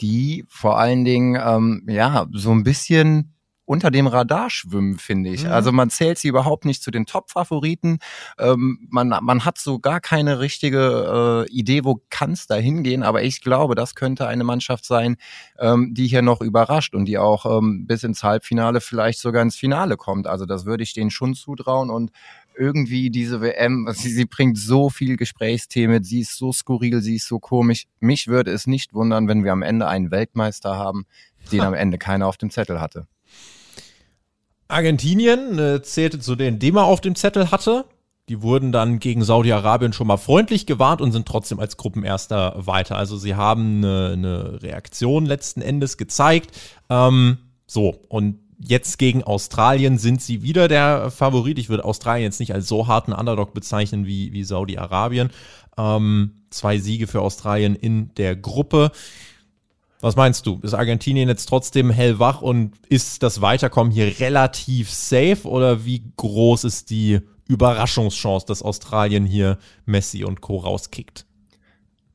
die vor allen Dingen ähm, ja so ein bisschen unter dem Radar schwimmen, finde ich. Mhm. Also man zählt sie überhaupt nicht zu den Top-Favoriten. Ähm, man, man hat so gar keine richtige äh, Idee, wo kann es da hingehen. Aber ich glaube, das könnte eine Mannschaft sein, ähm, die hier noch überrascht und die auch ähm, bis ins Halbfinale, vielleicht sogar ins Finale kommt. Also das würde ich denen schon zutrauen und irgendwie diese WM, sie, sie bringt so viel Gesprächsthemen, sie ist so skurril, sie ist so komisch. Mich würde es nicht wundern, wenn wir am Ende einen Weltmeister haben, den am Ende keiner auf dem Zettel hatte. Argentinien äh, zählte zu denen, die man auf dem Zettel hatte. Die wurden dann gegen Saudi-Arabien schon mal freundlich gewarnt und sind trotzdem als Gruppenerster weiter. Also sie haben eine, eine Reaktion letzten Endes gezeigt. Ähm, so, und jetzt gegen Australien sind sie wieder der Favorit. Ich würde Australien jetzt nicht als so harten Underdog bezeichnen wie, wie Saudi-Arabien. Ähm, zwei Siege für Australien in der Gruppe. Was meinst du? Ist Argentinien jetzt trotzdem hellwach und ist das Weiterkommen hier relativ safe oder wie groß ist die Überraschungschance, dass Australien hier Messi und Co. rauskickt?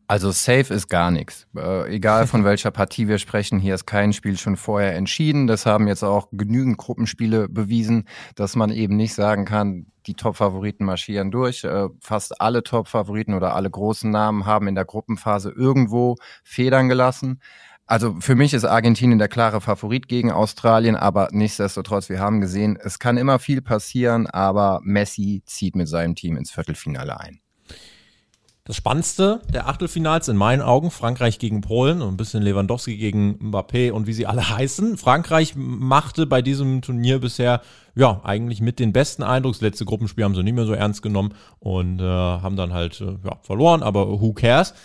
Also safe ist gar nichts. Äh, egal von welcher Partie wir sprechen, hier ist kein Spiel schon vorher entschieden. Das haben jetzt auch genügend Gruppenspiele bewiesen, dass man eben nicht sagen kann, die Top-Favoriten marschieren durch. Äh, fast alle Top-Favoriten oder alle großen Namen haben in der Gruppenphase irgendwo Federn gelassen. Also für mich ist Argentinien der klare Favorit gegen Australien, aber nichtsdestotrotz, wir haben gesehen, es kann immer viel passieren, aber Messi zieht mit seinem Team ins Viertelfinale ein. Das Spannendste der Achtelfinals in meinen Augen, Frankreich gegen Polen und ein bisschen Lewandowski gegen Mbappé und wie sie alle heißen. Frankreich machte bei diesem Turnier bisher ja eigentlich mit den besten Eindruck. Das letzte Gruppenspiel haben sie nicht mehr so ernst genommen und äh, haben dann halt äh, ja, verloren, aber who cares?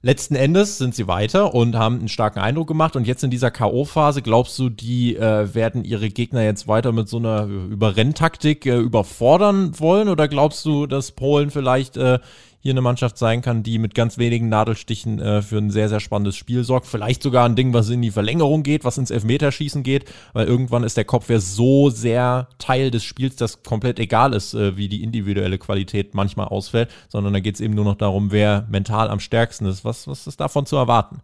Letzten Endes sind sie weiter und haben einen starken Eindruck gemacht. Und jetzt in dieser K.O.-Phase, glaubst du, die äh, werden ihre Gegner jetzt weiter mit so einer Überrenntaktik äh, überfordern wollen? Oder glaubst du, dass Polen vielleicht äh, hier eine Mannschaft sein kann, die mit ganz wenigen Nadelstichen äh, für ein sehr, sehr spannendes Spiel sorgt. Vielleicht sogar ein Ding, was in die Verlängerung geht, was ins Elfmeterschießen geht, weil irgendwann ist der Kopfwehr so sehr Teil des Spiels, dass komplett egal ist, äh, wie die individuelle Qualität manchmal ausfällt, sondern da geht es eben nur noch darum, wer mental am stärksten ist. Was, was ist davon zu erwarten?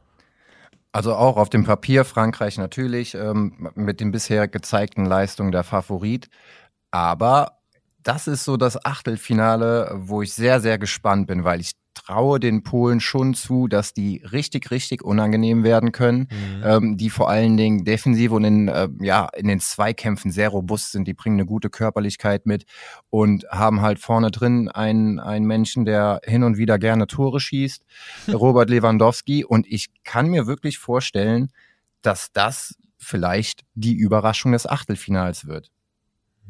Also auch auf dem Papier Frankreich natürlich ähm, mit den bisher gezeigten Leistungen der Favorit. Aber das ist so das Achtelfinale, wo ich sehr, sehr gespannt bin, weil ich traue den Polen schon zu, dass die richtig, richtig unangenehm werden können, mhm. ähm, die vor allen Dingen defensiv und in, äh, ja, in den Zweikämpfen sehr robust sind, die bringen eine gute Körperlichkeit mit und haben halt vorne drin einen, einen Menschen, der hin und wieder gerne Tore schießt, Robert Lewandowski und ich kann mir wirklich vorstellen, dass das vielleicht die Überraschung des Achtelfinals wird.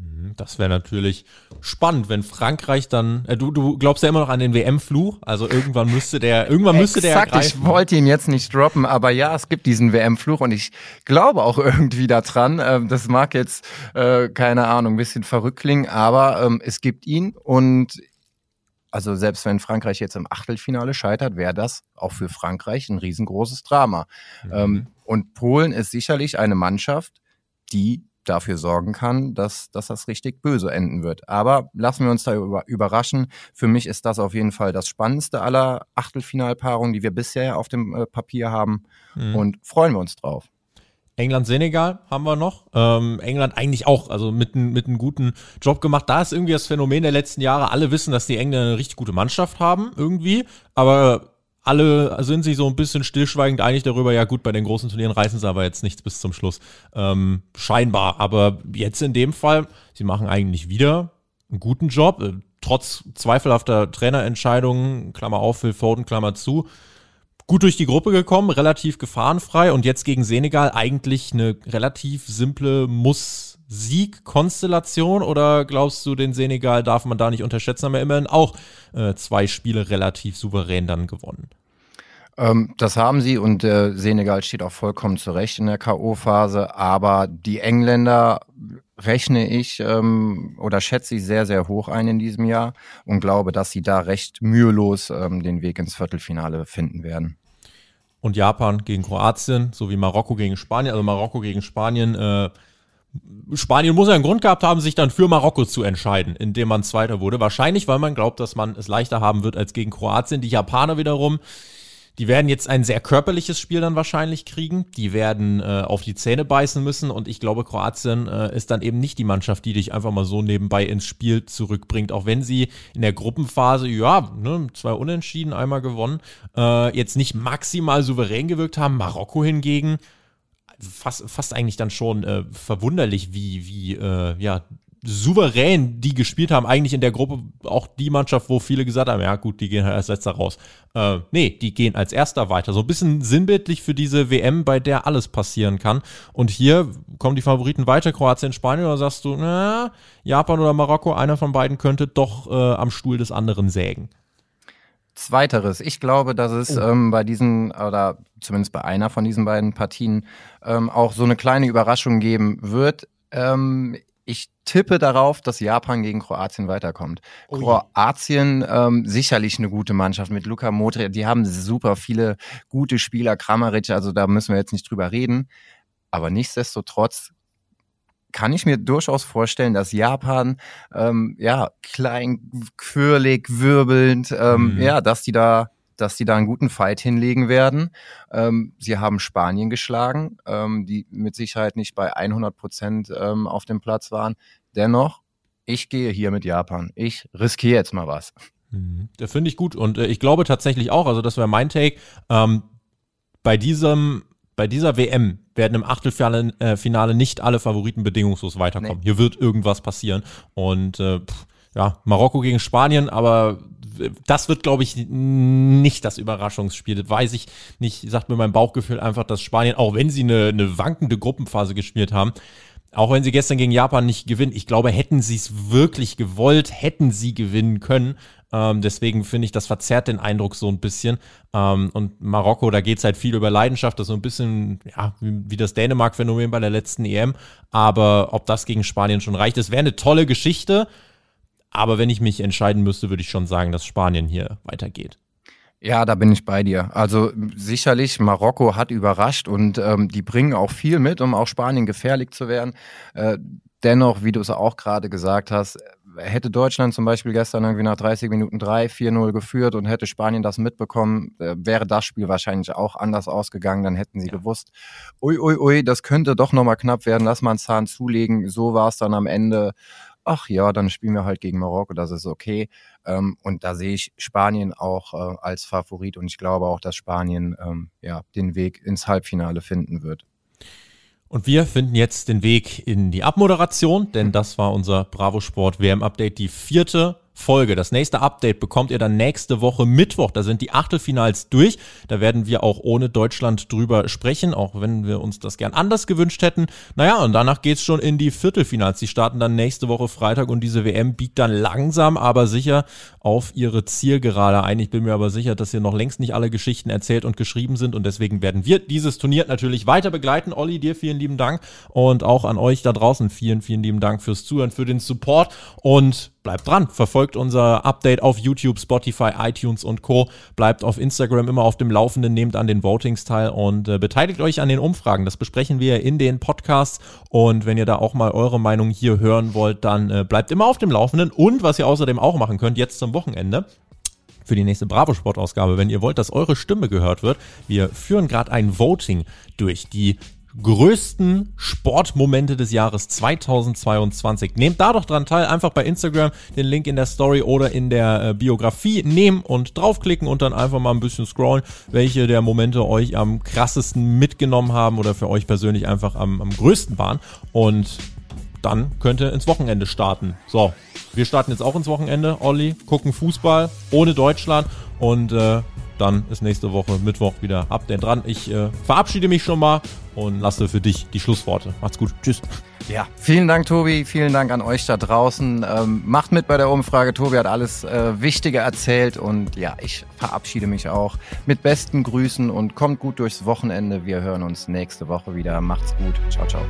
Mhm, das wäre natürlich spannend, wenn Frankreich dann. Äh, du, du glaubst ja immer noch an den WM-Fluch, also irgendwann müsste der, irgendwann müsste der. Exakt, ich wollte ihn jetzt nicht droppen, aber ja, es gibt diesen WM-Fluch und ich glaube auch irgendwie daran. Ähm, das mag jetzt, äh, keine Ahnung, ein bisschen verrückt klingen, aber ähm, es gibt ihn und also selbst wenn Frankreich jetzt im Achtelfinale scheitert, wäre das auch für Frankreich ein riesengroßes Drama. Mhm. Ähm, und Polen ist sicherlich eine Mannschaft, die dafür sorgen kann, dass, dass das richtig böse enden wird. Aber lassen wir uns da über, überraschen. Für mich ist das auf jeden Fall das spannendste aller Achtelfinalpaarungen, die wir bisher auf dem äh, Papier haben. Mhm. Und freuen wir uns drauf. England-Senegal haben wir noch. Ähm, England eigentlich auch, also mit, mit einem guten Job gemacht. Da ist irgendwie das Phänomen der letzten Jahre. Alle wissen, dass die Engländer eine richtig gute Mannschaft haben, irgendwie. Aber alle sind sich so ein bisschen stillschweigend einig darüber, ja gut, bei den großen Turnieren reißen sie aber jetzt nichts bis zum Schluss. Ähm, scheinbar. Aber jetzt in dem Fall, sie machen eigentlich wieder einen guten Job, äh, trotz zweifelhafter Trainerentscheidungen, Klammer auf, Phil Foden, Klammer zu. Gut durch die Gruppe gekommen, relativ gefahrenfrei und jetzt gegen Senegal eigentlich eine relativ simple Muss-Sieg-Konstellation oder glaubst du, den Senegal darf man da nicht unterschätzen? Haben wir immerhin auch äh, zwei Spiele relativ souverän dann gewonnen. Ähm, das haben sie und äh, Senegal steht auch vollkommen zurecht in der K.O.-Phase, aber die Engländer rechne ich ähm, oder schätze ich sehr, sehr hoch ein in diesem Jahr und glaube, dass sie da recht mühelos ähm, den Weg ins Viertelfinale finden werden. Und Japan gegen Kroatien sowie Marokko gegen Spanien. Also Marokko gegen Spanien. Äh, Spanien muss ja einen Grund gehabt haben, sich dann für Marokko zu entscheiden, indem man Zweiter wurde. Wahrscheinlich, weil man glaubt, dass man es leichter haben wird als gegen Kroatien. Die Japaner wiederum die werden jetzt ein sehr körperliches Spiel dann wahrscheinlich kriegen. Die werden äh, auf die Zähne beißen müssen und ich glaube, Kroatien äh, ist dann eben nicht die Mannschaft, die dich einfach mal so nebenbei ins Spiel zurückbringt. Auch wenn sie in der Gruppenphase, ja, ne, zwei Unentschieden, einmal gewonnen, äh, jetzt nicht maximal souverän gewirkt haben. Marokko hingegen fast, fast eigentlich dann schon äh, verwunderlich, wie, wie äh, ja, souverän die gespielt haben, eigentlich in der Gruppe auch die Mannschaft, wo viele gesagt haben, ja gut, die gehen halt als letzter raus. Äh, nee, die gehen als erster weiter. So ein bisschen sinnbildlich für diese WM, bei der alles passieren kann. Und hier kommen die Favoriten weiter, Kroatien, Spanien, oder sagst du, na, Japan oder Marokko, einer von beiden könnte doch äh, am Stuhl des anderen sägen. Zweiteres. Ich glaube, dass es oh. ähm, bei diesen, oder zumindest bei einer von diesen beiden Partien, ähm, auch so eine kleine Überraschung geben wird. Ähm, ich tippe darauf, dass Japan gegen Kroatien weiterkommt. Oh Kroatien ähm, sicherlich eine gute Mannschaft mit Luka Modric. Die haben super viele gute Spieler, Kramaric, also da müssen wir jetzt nicht drüber reden. Aber nichtsdestotrotz kann ich mir durchaus vorstellen, dass Japan ähm, ja klein, quirlig, wirbelnd, ähm, mhm. ja, dass die da dass die da einen guten Fight hinlegen werden. Ähm, sie haben Spanien geschlagen, ähm, die mit Sicherheit nicht bei 100 Prozent ähm, auf dem Platz waren. Dennoch, ich gehe hier mit Japan. Ich riskiere jetzt mal was. Mhm. Das finde ich gut und äh, ich glaube tatsächlich auch, also das wäre mein Take, ähm, bei diesem bei dieser WM werden im Achtelfinale äh, Finale nicht alle Favoriten bedingungslos weiterkommen. Nee. Hier wird irgendwas passieren und äh, pff, ja, Marokko gegen Spanien, aber das wird, glaube ich, nicht das Überraschungsspiel. Das weiß ich nicht, sagt mir mein Bauchgefühl einfach, dass Spanien, auch wenn sie eine, eine wankende Gruppenphase gespielt haben, auch wenn sie gestern gegen Japan nicht gewinnen, ich glaube, hätten sie es wirklich gewollt, hätten sie gewinnen können. Ähm, deswegen finde ich, das verzerrt den Eindruck so ein bisschen. Ähm, und Marokko, da geht es halt viel über Leidenschaft, das ist so ein bisschen, ja, wie, wie das Dänemark-Phänomen bei der letzten EM. Aber ob das gegen Spanien schon reicht, es wäre eine tolle Geschichte. Aber wenn ich mich entscheiden müsste, würde ich schon sagen, dass Spanien hier weitergeht. Ja, da bin ich bei dir. Also sicherlich, Marokko hat überrascht und ähm, die bringen auch viel mit, um auch Spanien gefährlich zu werden. Äh, dennoch, wie du es auch gerade gesagt hast, hätte Deutschland zum Beispiel gestern irgendwie nach 30 Minuten 3, 4-0 geführt und hätte Spanien das mitbekommen, äh, wäre das Spiel wahrscheinlich auch anders ausgegangen. Dann hätten sie ja. gewusst, ui, ui, ui, das könnte doch nochmal knapp werden, lass mal einen Zahn zulegen. So war es dann am Ende ach ja, dann spielen wir halt gegen Marokko, das ist okay. Ähm, und da sehe ich Spanien auch äh, als Favorit und ich glaube auch, dass Spanien ähm, ja, den Weg ins Halbfinale finden wird. Und wir finden jetzt den Weg in die Abmoderation, denn das war unser Bravo Sport WM Update, die vierte Folge. Das nächste Update bekommt ihr dann nächste Woche Mittwoch. Da sind die Achtelfinals durch. Da werden wir auch ohne Deutschland drüber sprechen, auch wenn wir uns das gern anders gewünscht hätten. Naja, und danach geht's schon in die Viertelfinals. Die starten dann nächste Woche Freitag und diese WM biegt dann langsam, aber sicher auf ihre Zielgerade ein. Ich bin mir aber sicher, dass hier noch längst nicht alle Geschichten erzählt und geschrieben sind und deswegen werden wir dieses Turnier natürlich weiter begleiten. Olli, dir vielen lieben Dank und auch an euch da draußen vielen, vielen lieben Dank fürs Zuhören, für den Support und bleibt dran, verfolgt unser Update auf YouTube, Spotify, iTunes und Co. Bleibt auf Instagram immer auf dem Laufenden, nehmt an den Votings teil und äh, beteiligt euch an den Umfragen. Das besprechen wir in den Podcasts und wenn ihr da auch mal eure Meinung hier hören wollt, dann äh, bleibt immer auf dem Laufenden und was ihr außerdem auch machen könnt, jetzt zum Wochenende, für die nächste Bravo Sport Ausgabe, wenn ihr wollt, dass eure Stimme gehört wird. Wir führen gerade ein Voting durch. Die größten Sportmomente des Jahres 2022. Nehmt da doch dran teil, einfach bei Instagram den Link in der Story oder in der äh, Biografie nehmen und draufklicken und dann einfach mal ein bisschen scrollen, welche der Momente euch am krassesten mitgenommen haben oder für euch persönlich einfach am, am größten waren. Und dann könnt ihr ins Wochenende starten. So, wir starten jetzt auch ins Wochenende, Olli, gucken Fußball ohne Deutschland und äh, dann ist nächste Woche Mittwoch wieder Update dran. Ich äh, verabschiede mich schon mal und lasse für dich die Schlussworte. Macht's gut. Tschüss. Ja, vielen Dank, Tobi. Vielen Dank an euch da draußen. Ähm, macht mit bei der Umfrage. Tobi hat alles äh, Wichtige erzählt und ja, ich verabschiede mich auch mit besten Grüßen und kommt gut durchs Wochenende. Wir hören uns nächste Woche wieder. Macht's gut. Ciao, ciao.